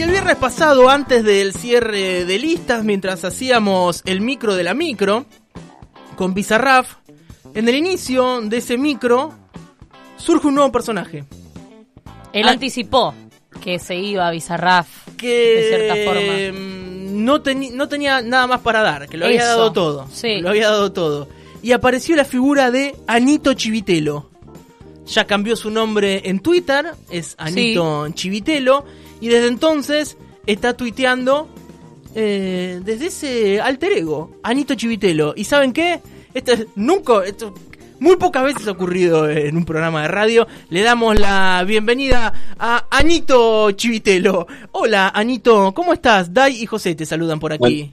Y el viernes pasado, antes del cierre de listas, mientras hacíamos el micro de la micro, con Bizarraf, en el inicio de ese micro surge un nuevo personaje. Él Ah. anticipó que se iba a Bizarraf Que de cierta forma. mm, no, teni- no tenía nada más para dar, que lo había dado todo. sí. Lo había dado todo. Y apareció la figura de Anito Chivitelo. Ya cambió su nombre en Twitter, es Anito Chivitelo. Y desde entonces está tuiteando eh, desde ese alter ego, Anito Chivitelo. ¿Y saben qué? Esto es- nunca, esto muy pocas veces ha ocurrido en un programa de radio. Le damos la bienvenida a Anito Chivitelo. Hola, Anito, ¿cómo estás? Dai y José te saludan por aquí.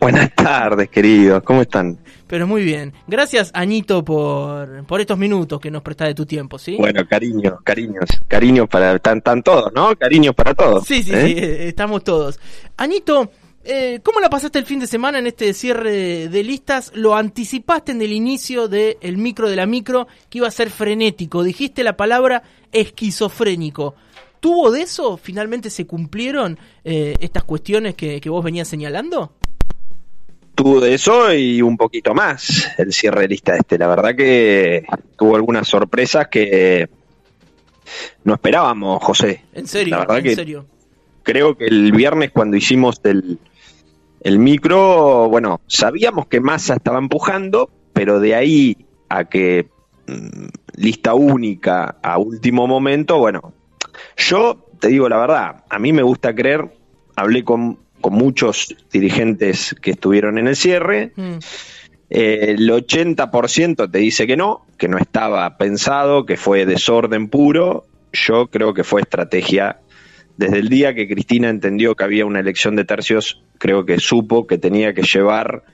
Buenas tardes, queridos. ¿Cómo están? Pero muy bien. Gracias, Anito, por, por estos minutos que nos prestás de tu tiempo, ¿sí? Bueno, cariños, cariños, cariños para tan, tan todos, ¿no? Cariños para todos. Sí, sí, ¿eh? sí, eh, estamos todos. Anito, eh, ¿cómo la pasaste el fin de semana en este cierre de listas? Lo anticipaste en el inicio del micro de la micro que iba a ser frenético. Dijiste la palabra esquizofrénico. ¿Tuvo de eso? ¿Finalmente se cumplieron eh, estas cuestiones que, que vos venías señalando? Tuvo de eso y un poquito más el cierre de lista este. La verdad que tuvo algunas sorpresas que no esperábamos, José. En serio, La verdad en que- serio. Creo que el viernes cuando hicimos el, el micro, bueno, sabíamos que Massa estaba empujando, pero de ahí a que mm, lista única a último momento, bueno, yo te digo la verdad, a mí me gusta creer, hablé con, con muchos dirigentes que estuvieron en el cierre, Mm, eh, el 80% te dice que no, que no estaba pensado, que fue desorden puro. Yo creo que fue estrategia. Desde el día que Cristina entendió que había una elección de tercios, creo que supo que tenía que llevar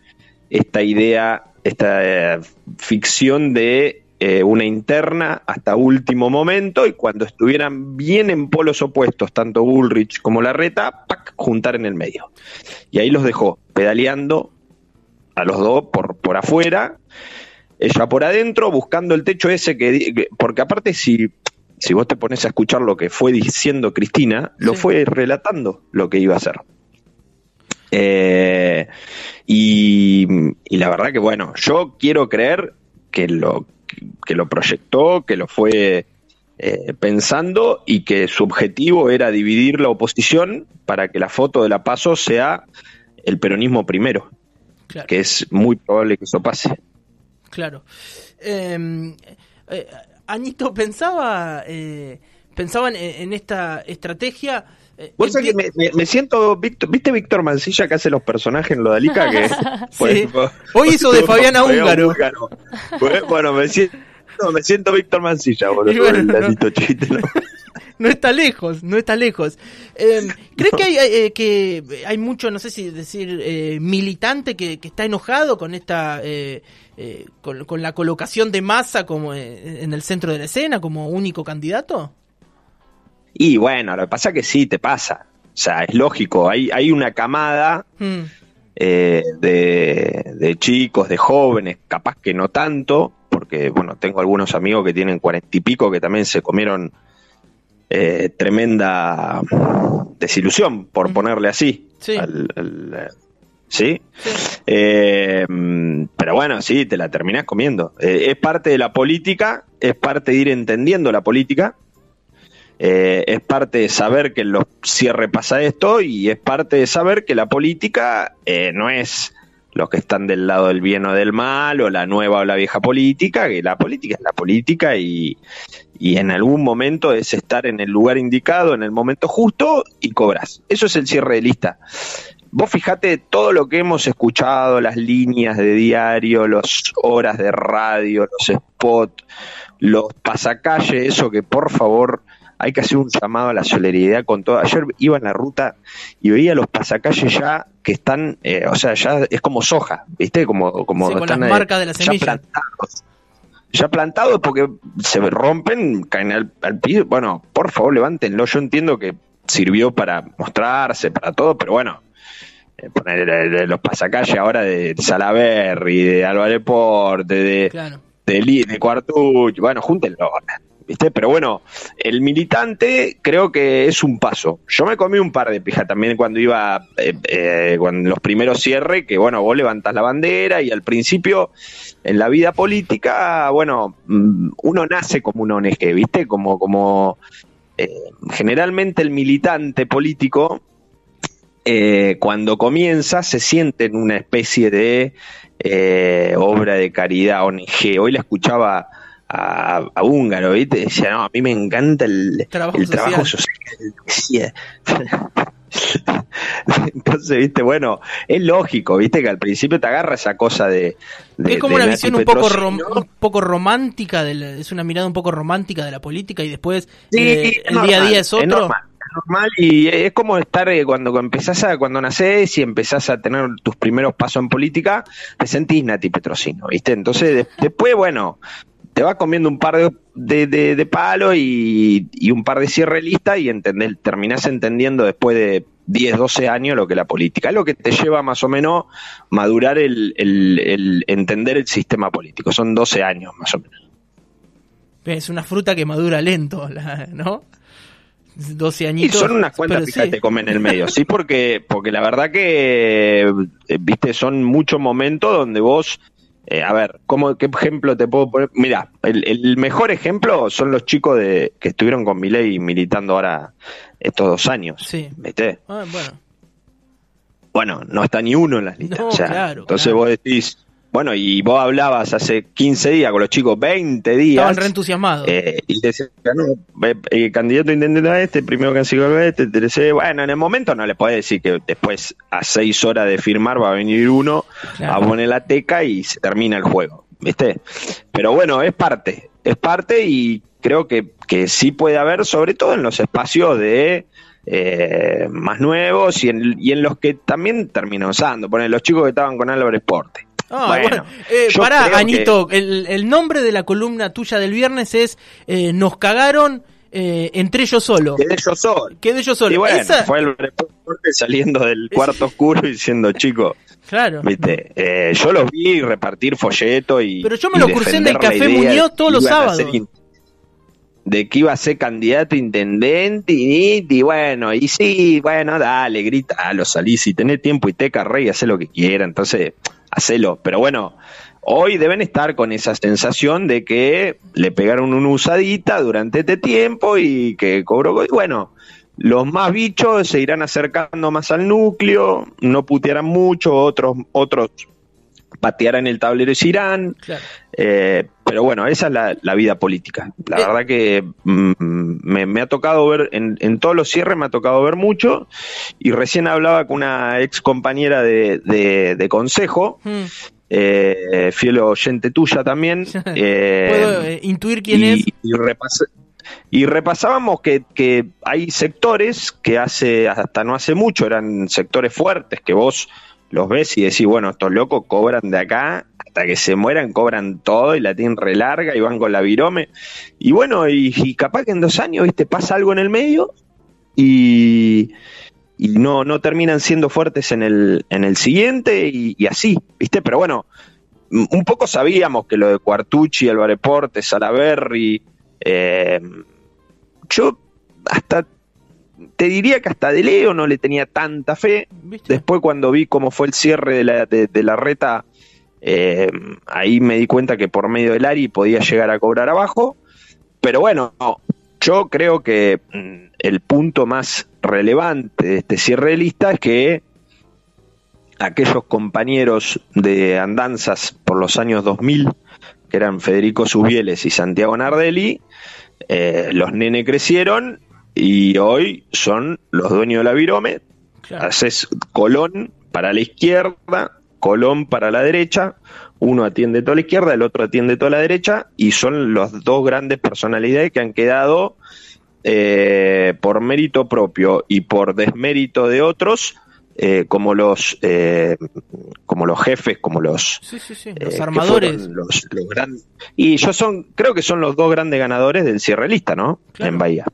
esta idea, esta eh, ficción de eh, una interna hasta último momento y cuando estuvieran bien en polos opuestos, tanto Bullrich como Larreta, ¡pac! juntar en el medio. Y ahí los dejó pedaleando a los dos por, por afuera, ella por adentro, buscando el techo ese que... Porque aparte si, si vos te pones a escuchar lo que fue diciendo Cristina, lo Sí. fue relatando lo que iba a hacer. Eh, y, y la verdad que bueno, yo quiero creer que lo, que lo proyectó, que lo fue eh, pensando y que su objetivo era dividir la oposición para que la foto de la paso sea el peronismo primero claro. que es muy probable que eso pase. Claro. Eh, eh, Anito, pensaba, eh, pensaba en, en esta estrategia. Eh, Vos sabés que me, me- me siento, Víctor- ¿viste Víctor Mancilla que hace los personajes en lo de Alica? Que, Sí. Hoy hizo de Fabiana Húngaro. Bueno, Bueno, me siento, me siento Víctor Mancilla, boludo. Bueno, no. Anito Chiste, ¿no? No está lejos, no está lejos. Eh, ¿Crees que, hay, eh, que hay mucho, no sé si decir, eh, militante que, que está enojado con esta, eh, eh, con, con la colocación de masa como eh, en el centro de la escena, como único candidato? Y bueno, lo que pasa que sí, te pasa. O sea, es lógico. Hay, hay una camada Mm, eh, de, de chicos, de jóvenes, capaz que no tanto, porque bueno, tengo algunos amigos que tienen cuarenta y pico que también se comieron eh, tremenda desilusión, por Ujú. ponerle así. Sí. al- al, eh, ¿Sí? Eh, pero bueno, sí, te la terminás comiendo. Eh, es parte de la política, es parte de ir entendiendo la política, eh, es parte de saber que en los cierres pasa esto y es parte de saber que la política eh, no es los que están del lado del bien o del mal o la nueva o la vieja política, que la política es la política y, y en algún momento es estar en el lugar indicado, en el momento justo y cobras. Eso es el cierre de lista. Vos fijate todo lo que hemos escuchado, las líneas de diario, las horas de radio, los spots, los pasacalle, eso que por favor hay que hacer un llamado a la solidaridad con todo. Ayer iba en la ruta y veía los pasacalles ya que están, eh, o sea, ya es como soja, ¿viste? Como, como Sí, con están las eh, marcas de la ya semilla. plantados. Ya plantados porque se rompen, caen al, al piso. Bueno, por favor, levántenlo. Yo entiendo que sirvió para mostrarse, para todo, pero bueno, eh, poner los pasacalles ahora de Salaberry, de Álvarez Porte, de, claro. de, de Cuartucho, bueno, júntenlo. ¿Viste? Pero bueno, el militante creo que es un paso. Yo me comí un par de pijas también cuando iba, eh, eh, los primeros cierres, que bueno, vos levantás la bandera y al principio en la vida política, bueno, mm, uno nace como un ONG, ¿viste? Como, como eh, generalmente el militante político, eh, cuando comienza, se siente en una especie de eh, obra de caridad ONG. Hoy la escuchaba a, a Húngaro, ¿viste? Decía, no, a mí me encanta el Trabajo el social. trabajo social. Entonces, viste, bueno, es lógico, viste, que al principio te agarra esa cosa de. de- es como de una Nati visión un poco, rom- un poco romántica, de la- es una mirada un poco romántica de la política y después Sí, eh, el día a día es otro. normal, es normal y es como estar eh, cuando empezás a, cuando nacés y empezás a tener tus primeros pasos en política, te sentís Nati Petrosino, ¿viste? Entonces de- después, bueno, te vas comiendo un par de, de, de- de palos y, y un par de cierre lista y entendés, terminás entendiendo después de 10, 12 años lo que es la política. Es lo que te lleva más o menos madurar el, el- el entender el sistema político. Son 12 años más o menos. Es una fruta que madura lento, la- ¿no? 12 Y añitos. son unas cuantas pijas sí. que te comen en el medio, sí, porque, porque la verdad que, eh, viste, son muchos momentos donde vos, eh, a ver, ¿cómo, ¿qué ejemplo te puedo poner? Mira, el, el mejor ejemplo son los chicos de que estuvieron con Milei militando ahora estos dos años, Sí. ¿viste? Ah, bueno. Bueno, no está ni uno en las listas, No, o sea, claro, entonces claro. vos decís, bueno, y vos hablabas hace 15 días con los chicos, 20 días, Estaban reentusiasmados. eh, y decía, no, eh, candidato intendente a este, primero que a este, tercero. Bueno, en el momento no le podés decir que después a seis horas de firmar va a venir uno Claro. a poner la teca y se termina el juego, ¿viste? Pero bueno, es parte, es parte y creo que, que sí puede haber, sobre todo en los espacios de eh, más nuevos y en, y en los que también terminan usando. Poner los chicos que estaban con Álvaro Esporte. Ah, bueno, bueno. Eh, yo pará, que- Anito, el, el nombre de la columna tuya del viernes es eh, Nos cagaron eh, entre ellos solo. Quedé yo solo. Quedé yo solo. Y bueno, Esa- fue el reporte saliendo del cuarto oscuro y diciendo, chicos, Claro. viste, eh, yo los vi repartir folleto y. Pero yo me y lo cursé en el Café Muñoz todos los sábados. ser De que iba a ser candidato a intendente y, y bueno, y sí, bueno, dale, gritalo, salí, si tenés tiempo y te rey, hacé lo que quiera, entonces, hacelo. Pero bueno, hoy deben estar con esa sensación de que le pegaron una usadita durante este tiempo y que cobró. y Bueno, los más bichos se irán acercando más al núcleo, no putearán mucho, otros, otros patearán el tablero y se irán. Claro. Eh, pero bueno, esa es la, la vida política. La Eh. verdad que mm, me, me ha tocado ver, en, en todos los cierres me ha tocado ver mucho, y recién hablaba con una ex compañera de, de- de consejo, Hmm. eh, fiel oyente tuya también. eh, Puedo eh, intuir quién y, es. y y repasábamos que, que hay sectores que hace hasta no hace mucho eran sectores fuertes que vos los ves y decís, bueno, estos locos cobran de acá hasta que se mueran, cobran todo y la tienen re larga y van con la virome. Y bueno, y, capaz que en dos años, viste, pasa algo en el medio y, y no, no terminan siendo fuertes en el, en el siguiente y, y así, viste, pero bueno, un poco sabíamos que lo de Cuartucci, Álvaro Porte, Salaberry, eh, yo hasta te diría que hasta de Leo no le tenía tanta fe. ¿Viste? Después cuando vi cómo fue el cierre de la, de, de la reta, eh, ahí me di cuenta que por medio del ARI podía llegar a cobrar abajo. Pero bueno, no, yo creo que mm, el punto más relevante de este cierre de lista es que aquellos compañeros de andanzas por los años 2000, que eran Federico Subieles y Santiago Nardelli, eh, los nene crecieron y hoy son los dueños de la Virome. Claro. Haces Colón para la izquierda, Colón para la derecha, uno atiende toda la izquierda, el otro atiende toda la derecha, y son las dos grandes personalidades que han quedado eh, por mérito propio y por desmérito de otros, eh, como los eh, como los jefes, como los Sí, sí, sí. eh, Los armadores. los, los grandes. Y yo son, creo que son los dos grandes ganadores del cierre lista, ¿no? Claro. En Bahía.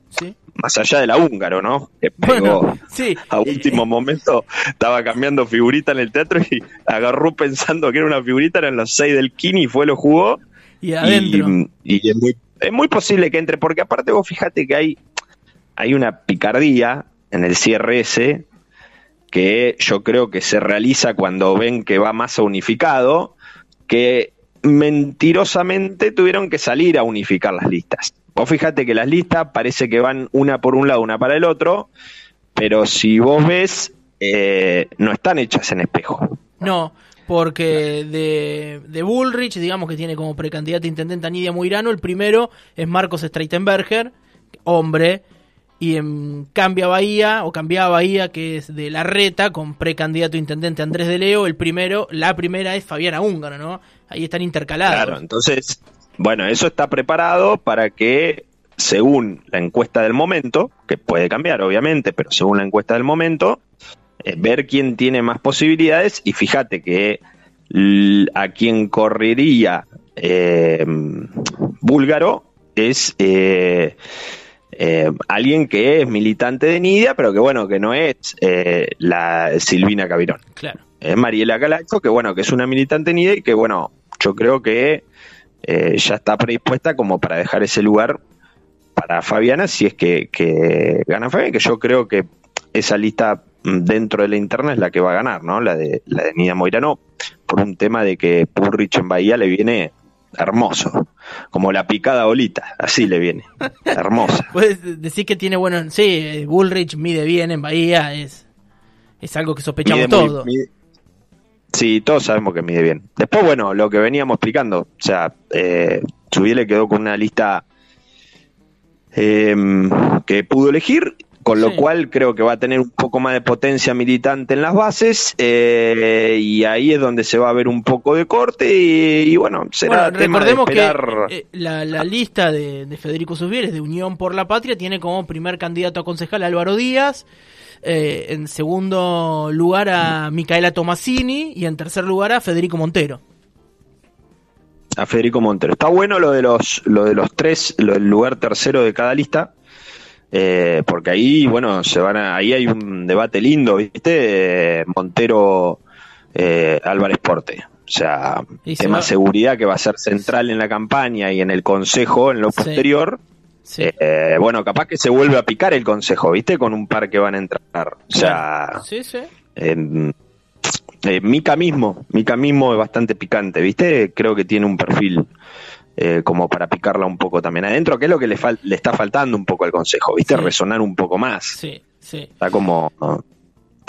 Más allá de la húngaro, ¿no? Que pegó Bueno, sí. a último momento, estaba cambiando figurita en el teatro y agarró pensando que era una figurita, eran los seis del Kini y fue, lo jugó. Y adentro. Y, y es muy, es muy posible que entre, porque aparte vos fíjate que hay, hay una picardía en el CRS que yo creo que se realiza cuando ven que va más unificado, que mentirosamente tuvieron que salir a unificar las listas. Vos fíjate que las listas parece que van una por un lado, una para el otro, pero si vos ves, eh, no están hechas en espejo. No, porque de, de, Bullrich, digamos que tiene como precandidato a intendente a Nidia Muirano, el primero es Marcos Streitenberger, hombre, y en Cambia Bahía, o Cambia Bahía, que es de la reta, con precandidato intendente Andrés de Leo, el primero, la primera es Fabiana Húngaro, ¿no? Ahí están intercalados. Claro, entonces, bueno, eso está preparado para que, según la encuesta del momento, que puede cambiar obviamente, pero según la encuesta del momento, eh, ver quién tiene más posibilidades y fíjate que a quien correría eh, búlgaro es eh, alguien que es militante de Nidia, pero que bueno, que no es la Silvina Cavirón. Claro. Es Mariela Calacho, que bueno, que es una militante de Nidia y que bueno, yo creo que ya está predispuesta como para dejar ese lugar para Fabiana si es que, que gana Fabiana, que yo creo que esa lista dentro de la interna es la que va a ganar, ¿no? La de, la de Nidia Moirano, por un tema de que Purrich en Bahía le viene hermoso, como la picada bolita, así le viene, hermosa. Puedes decir que tiene bueno, sí, Bullrich mide bien en Bahía, es, es algo que sospechamos todos. sí, todos sabemos que mide bien. Después, bueno, lo que veníamos explicando, o sea, eh, le quedó con una lista eh, que pudo elegir con lo cual creo que va a tener un poco más de potencia militante en las bases eh, y ahí es donde se va a ver un poco de corte y, bueno, será tema de esperar... que eh, la, lista de, Federico Susbieres de Unión por la Patria tiene como primer candidato a concejal Álvaro Díaz, eh, en segundo lugar a Micaela Tomasini y en tercer lugar a Federico Montero. A Federico Montero. Está bueno lo de los, lo de los tres, lo del lugar tercero de cada lista, eh, porque ahí, bueno, se van ahí hay un debate lindo, ¿viste? Montero eh, Álvarez Porte. O sea, tema seguridad que va a ser central en la campaña y en el consejo en lo posterior. Eh, bueno, capaz que se vuelve a picar el consejo, ¿viste? Con un par que van a entrar. O sea, sí, sí. Mica mismo, Mica mismo es bastante picante, ¿viste? Creo que tiene un perfil eh, como para picarla un poco también adentro, que es lo que le, le está faltando un poco al consejo, ¿viste? Resonar un poco más. Sí, sí. Está como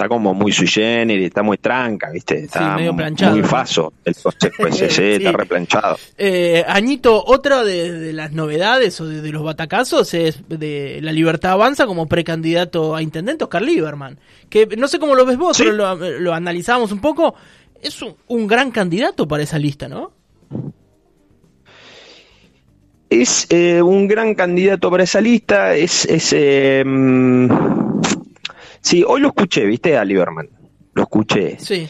está como muy sui generis, está muy tranca, ¿viste? Está muy faso el consejo ese, sí, está replanchado. Eh, Añito, otra de, las novedades o de, los batacazos es de la Libertad Avanza como precandidato a intendente Oscar Lieberman, que no sé cómo lo ves vos, pero lo, lo analizamos un poco, es un gran candidato para esa lista, ¿no? Es eh, un gran candidato para esa lista. Es, es eh, sí, hoy lo escuché, viste, a Lieberman. Lo escuché. Sí.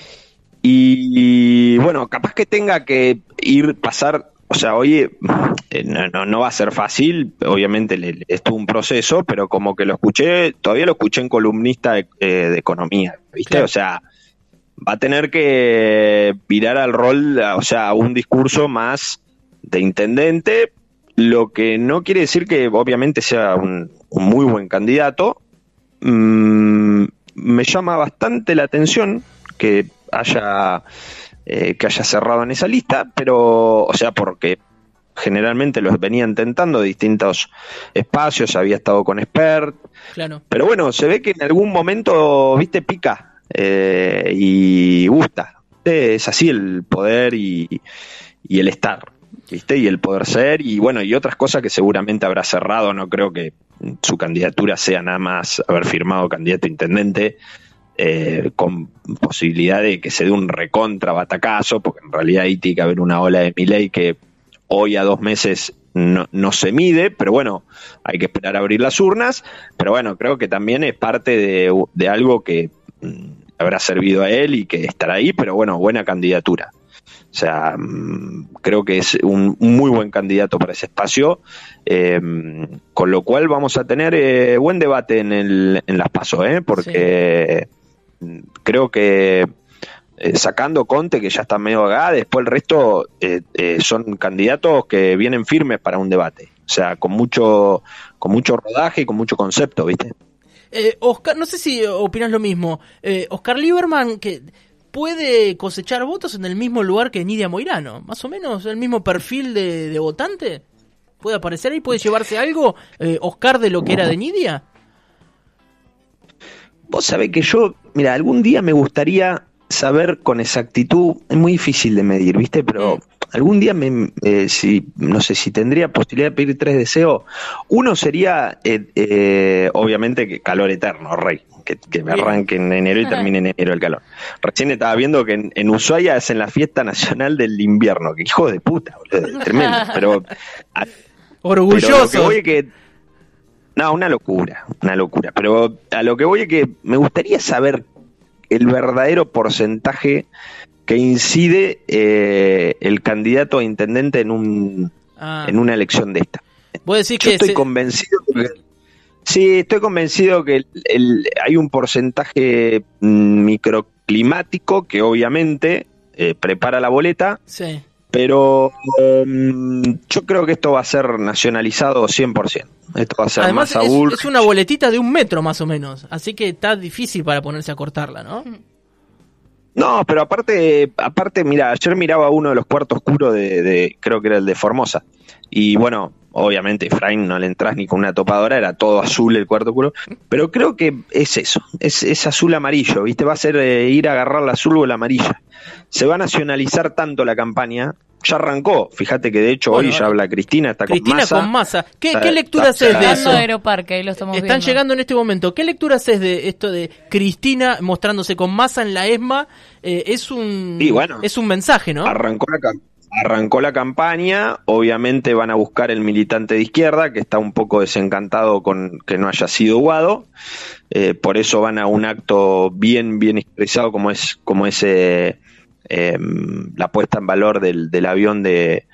Y, bueno, capaz que tenga que ir, pasar. O sea, oye, eh, no, no, va a ser fácil, obviamente le, es un proceso, pero como que lo escuché, todavía lo escuché en columnista de, economía, ¿viste? O sea, va a tener que virar al rol, o sea, un discurso más de intendente, lo que no quiere decir que obviamente sea un, muy buen candidato. Mm, me llama bastante la atención que haya eh, que haya cerrado en esa lista, pero, o sea, porque generalmente los venía intentando distintos espacios, había estado con expert, claro. pero bueno, se ve que en algún momento, viste, pica eh, y gusta. Es así el poder y, y el estar. ¿Viste? Y el poder ser, y bueno, y otras cosas que seguramente habrá cerrado, no creo que su candidatura sea nada más haber firmado candidato a intendente, eh, con posibilidad de que se dé un recontra batacazo, porque en realidad ahí tiene que haber una ola de Miley que hoy a dos meses no, no, se mide, pero bueno, hay que esperar a abrir las urnas, pero bueno, creo que también es parte de, de algo que mm, habrá servido a él y que estará ahí, pero bueno, buena candidatura. O sea, mm, creo que es un muy buen candidato para ese espacio, eh, con lo cual vamos a tener eh, buen debate en, el, en las pasos, ¿eh? porque creo que eh, sacando Conte, que ya está medio acá, después el resto son candidatos que vienen firmes para un debate. O sea, con mucho, con mucho rodaje y con mucho concepto, ¿viste? Oscar, no sé si opinas lo mismo. Oscar Lieberman, que puede cosechar votos en el mismo lugar que Nidia Moirano, más o menos el mismo perfil de, votante. ¿Puede aparecer ahí? ¿Puede llevarse algo, eh, Oscar, de lo que era de Nidia? Vos sabés que yo, mira, algún día me gustaría saber con exactitud, es muy difícil de medir, ¿viste? Pero mm. algún día, me, eh, si, no sé, si tendría posibilidad de pedir tres deseos, uno sería, eh, eh, obviamente, que calor eterno, rey. Que, me arranque en enero y termine en enero el calor. Recién estaba viendo que en, Ushuaia es en la fiesta nacional del invierno. Que hijo de puta, boludo, tremendo. Pero. Orgulloso. que no, una locura, una locura. Pero a lo que voy es que me gustaría saber el verdadero porcentaje que incide eh, el candidato a intendente en un ah. en una elección de esta. Yo que estoy convencido que, sí, estoy convencido que hay un porcentaje mm, microclimático que obviamente eh, prepara la boleta. Pero mm, yo creo que esto va a ser nacionalizado 100%. Esto va a ser Además, es, es, una boletita de un metro más o menos, así que está difícil para ponerse a cortarla, ¿no? No, pero aparte, aparte, mira, ayer miraba uno de los cuartos oscuros de, creo que era el de Formosa. Y bueno, obviamente Efraín no le entras ni con una topadora, era todo azul el cuarto oscuro. Pero creo que es eso, es, es azul amarillo, ¿viste? Va a ser eh, ir a agarrar la azul o la amarilla. Se va a nacionalizar tanto la campaña ya arrancó. Fíjate que de hecho hoy ya habla Cristina, está Cristina con masa. con masa. ¿Qué, ¿qué lectura haces de eso? Aeroparque, ahí lo estamos Están llegando en este momento. ¿Qué lectura haces de esto de Cristina mostrándose con masa en la ESMA? Eh, es un es un mensaje, ¿no? Arrancó la, arrancó la campaña, obviamente van a buscar el militante de izquierda que está un poco desencantado con que no haya sido Guado. Eh, por eso van a un acto bien bien expresado como es como ese eh, la puesta en valor del, avión de,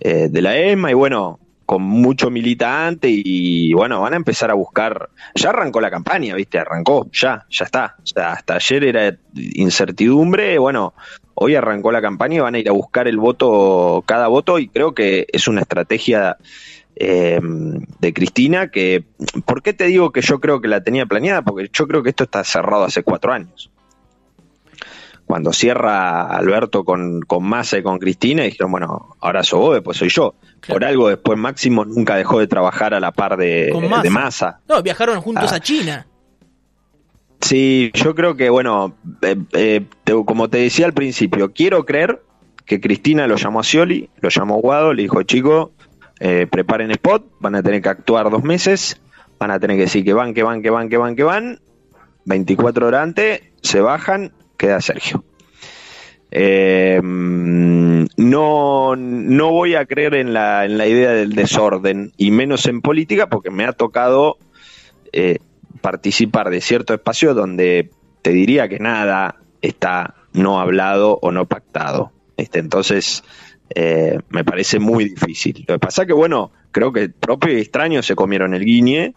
eh, de la EMA y bueno, con mucho militante y bueno, van a empezar a buscar, ya arrancó la campaña, viste, arrancó, ya, ya está, o sea, hasta ayer era incertidumbre, bueno, hoy arrancó la campaña y van a ir a buscar el voto, cada voto y creo que es una estrategia eh, de Cristina que, ¿por qué te digo que yo creo que la tenía planeada? Porque yo creo que esto está cerrado hace cuatro años cuando cierra Alberto con, con Massa y con Cristina, dijeron, bueno, ahora soy vos, después soy yo. Por algo después Máximo nunca dejó de trabajar a la par de, Massa. No, viajaron juntos ah. a China. Sí, yo creo que, bueno, eh, eh, como te decía al principio, quiero creer que Cristina lo llamó a Scioli, lo llamó a Guado, le dijo, chico, eh, preparen spot, van a tener que actuar dos meses, van a tener que decir que van, que van, que van, que van, que van, 24 horas antes, se bajan queda Sergio. Eh, no, no voy a creer en la, en la idea del desorden y menos en política porque me ha tocado eh, participar de cierto espacio donde te diría que nada está no hablado o no pactado. Este, entonces, eh, me parece muy difícil. Lo que pasa que, bueno, creo que propio y extraño se comieron el guiñe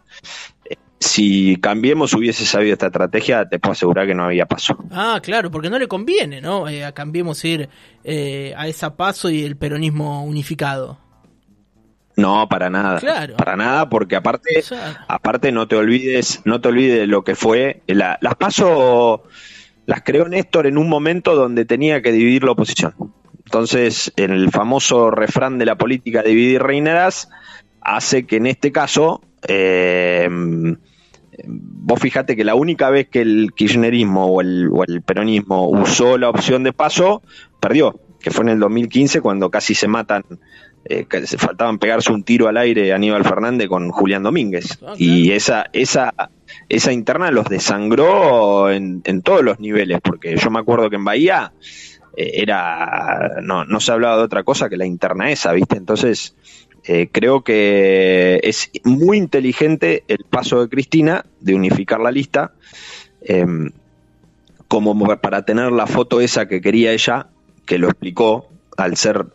si Cambiemos hubiese sabido esta estrategia, te puedo asegurar que no había paso. Ah, claro, porque no le conviene, ¿no? Eh, a Cambiemos ir eh, a esa paso y el peronismo unificado. No, para nada. Claro. Para nada, porque aparte, aparte no te olvides, no te olvides lo que fue. las paso las creó Néstor en un momento donde tenía que dividir la oposición. Entonces, en el famoso refrán de la política dividir reinarás, hace que en este caso eh, vos fíjate que la única vez que el kirchnerismo o el, peronismo usó la opción de paso, perdió, que fue en el 2015 cuando casi se matan, eh, se faltaban pegarse un tiro al aire Aníbal Fernández con Julián Domínguez. Ah, y esa, esa, esa interna los desangró en, en, todos los niveles, porque yo me acuerdo que en Bahía eh, era, no, no se hablaba de otra cosa que la interna esa, ¿viste? Entonces, eh, creo que es muy inteligente el paso de Cristina de unificar la lista, em, como para tener la foto esa que quería ella, que lo explicó al ser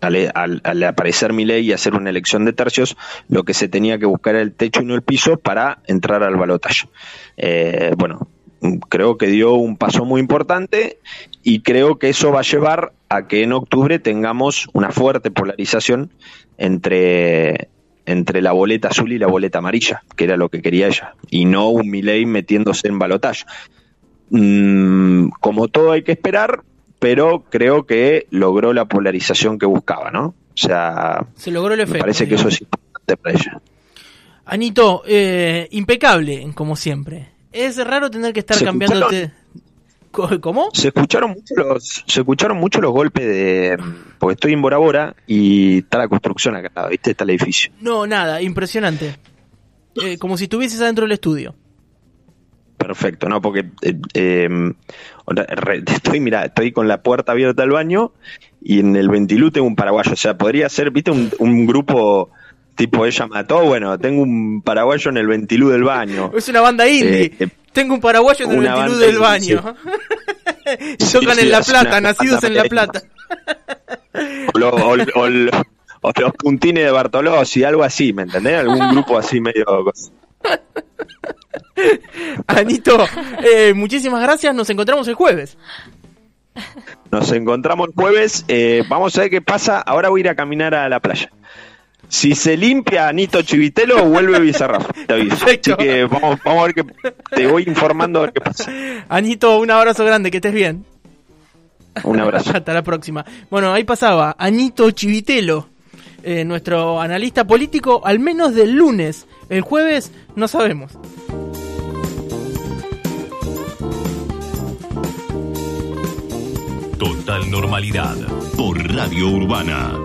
al, aparecer mi ley y hacer una elección de tercios, lo que se tenía que buscar era el techo y no el piso para entrar al balotaje. Eh, bueno, creo que dio un paso muy importante y creo que eso va a llevar a que en octubre tengamos una fuerte polarización entre, entre la boleta azul y la boleta amarilla, que era lo que quería ella, y no un Milei metiéndose en balotaje. Mm, como todo hay que esperar, pero creo que logró la polarización que buscaba, ¿no? O sea, se logró el efecto. Me parece que eso es importante para ella. Anito, eh, impecable, como siempre. Es raro tener que estar cambiándote. ¿Cómo? Se escucharon mucho los, se escucharon mucho los golpes de, porque estoy en Bora Bora y está la construcción acá, viste, está el edificio. No, nada, impresionante. Eh, como si estuvieses adentro del estudio. Perfecto, no, porque eh, em, estoy, mira, estoy con la puerta abierta del baño y en el ventilú tengo un paraguayo, o sea, podría ser, viste, un, un grupo tipo ella mató, bueno, tengo un paraguayo en el ventilú del baño. Es una banda indie. Eh, tengo un paraguayo en el ventilú del baño. y tocan en La Plata, nacidos en La Plata. o, los puntines de Bartolozzi, algo así, ¿me entendés? Algún grupo así medio... Anito, eh, muchísimas gracias, nos encontramos el jueves. Nos encontramos el jueves, eh, vamos a ver qué pasa, ahora voy a ir a caminar a la playa. Si se limpia Anito Chivitelo, vuelve Bizarraf. Te aviso. Así que vamos, vamos a ver qué. Te voy informando a ver qué pasa. Anito, un abrazo grande, que estés bien. Un abrazo. Hasta la próxima. Bueno, ahí pasaba Anito Chivitelo, eh, nuestro analista político, al menos del lunes. El jueves no sabemos. Total normalidad por Radio Urbana.